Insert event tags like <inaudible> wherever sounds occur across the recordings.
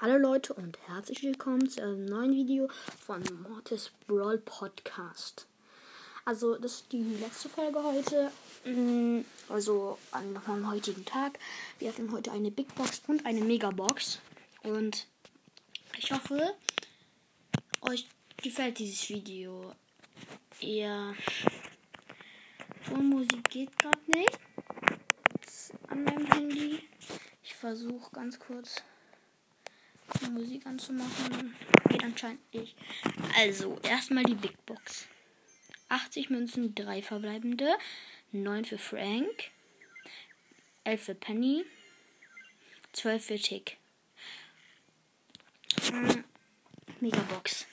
Hallo Leute und herzlich willkommen zu einem neuen Video von Mortis Brawl Podcast. Also das ist die letzte Folge heute, mm, also meinem heutigen Tag. Wir haben heute eine Big Box und eine Mega Box und ich hoffe, euch gefällt dieses Video. Ja, Tonmusik geht gerade nicht an meinem Handy. Ich versuche ganz kurz Musik anzumachen. Geht anscheinend nicht. Also, erstmal die Big Box. 80 Münzen, 3 verbleibende. 9 für Frank. 11 für Penny. 12 für Tick. Hm, Megabox.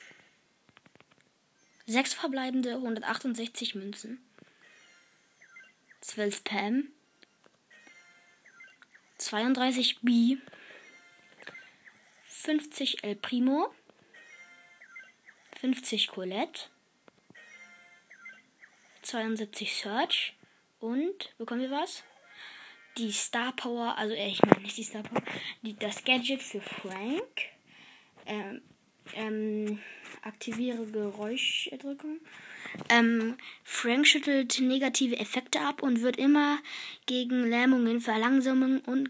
6 verbleibende, 168 Münzen. 12 Pam. 32 B. 50 El Primo, 50 Colette, 72 Search und bekommen wir was? Die Star Power, also äh, ich meine nicht die Star Power, die, das Gadget für Frank. Ähm, ähm, aktiviere Geräuscherdrückung. Ähm, Frank schüttelt negative Effekte ab und wird immer gegen Lähmungen, Verlangsamungen und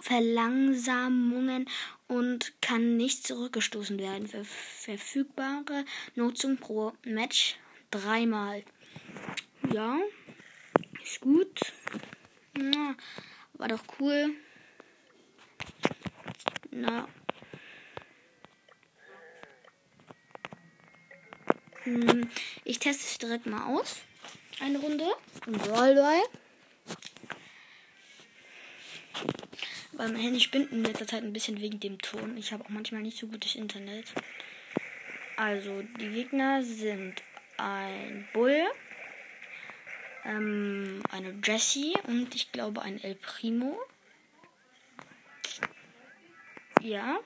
Verlangsamungen und kann nicht zurückgestoßen werden. Ver verfügbare Nutzung pro Match dreimal. Ja, ist gut. Ja, war doch cool. Na. Hm, ich teste es direkt mal aus. Eine Runde. Brawl Weil mein Handy spinnt in letzter Zeit ein bisschen wegen dem Ton. Ich habe auch manchmal nicht so gutes Internet. Also, die Gegner sind ein Bull, ähm, eine Jessie und ich glaube ein El Primo. Ja.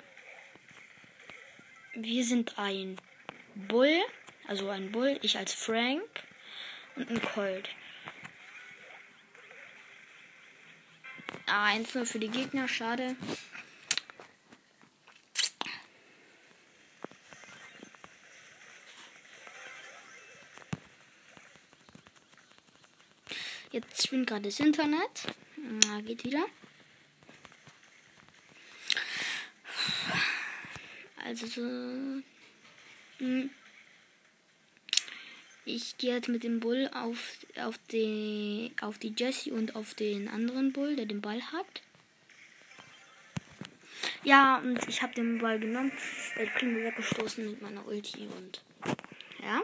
Wir sind ein Bull, also ein Bull, ich als Frank und ein Colt. Ah, 1-0 für die Gegner, schade. Jetzt spinnt gerade das Internet. Na, geht wieder. Also so. Hm. Ich gehe jetzt mit dem Bull auf, auf, die, auf die Jessie und auf den anderen Bull, der den Ball hat. Ja, und ich habe den Ball genommen, der Primo weggestoßen mit meiner Ulti und ja.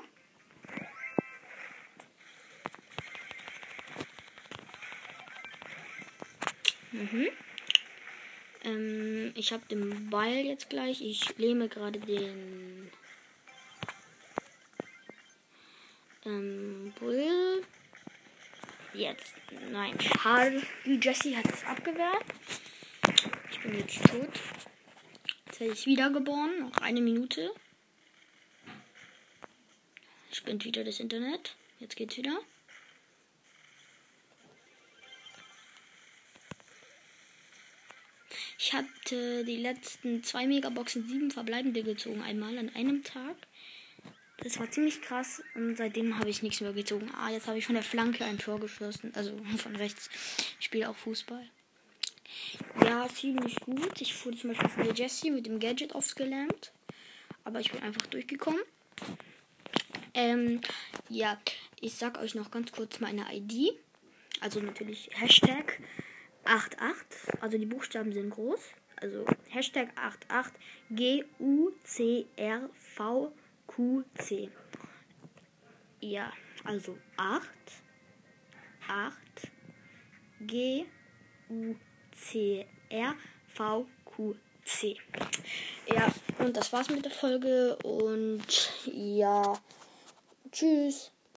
Mhm. Ähm, ich habe den Ball jetzt gleich. Ich lehme gerade den Ähm, Bull. Jetzt. Nein, schade. Die Jessie hat es abgewehrt. Ich bin jetzt tot. Jetzt werde ich wiedergeboren. Noch eine Minute. Spinnt wieder das Internet. Jetzt geht's wieder. Ich hatte die letzten zwei Megaboxen sieben verbleibende gezogen. Einmal an einem Tag. Das war ziemlich krass und seitdem habe ich nichts mehr gezogen. Ah, jetzt habe ich von der Flanke ein Tor geschossen. Also <laughs> von rechts. Ich spiele auch Fußball. Ja, ziemlich gut. Ich wurde zum Beispiel von der Jessie mit dem Gadget aufgelähmt. Aber ich bin einfach durchgekommen. Ähm, ja, ich sag euch noch ganz kurz meine ID. Also natürlich Hashtag 88. Also die Buchstaben sind groß. Also Hashtag 88 G U C R V QC. Ja, also 8, 8, G, U, C, R, V, Q, C. Ja, und das war's mit der Folge und ja, tschüss.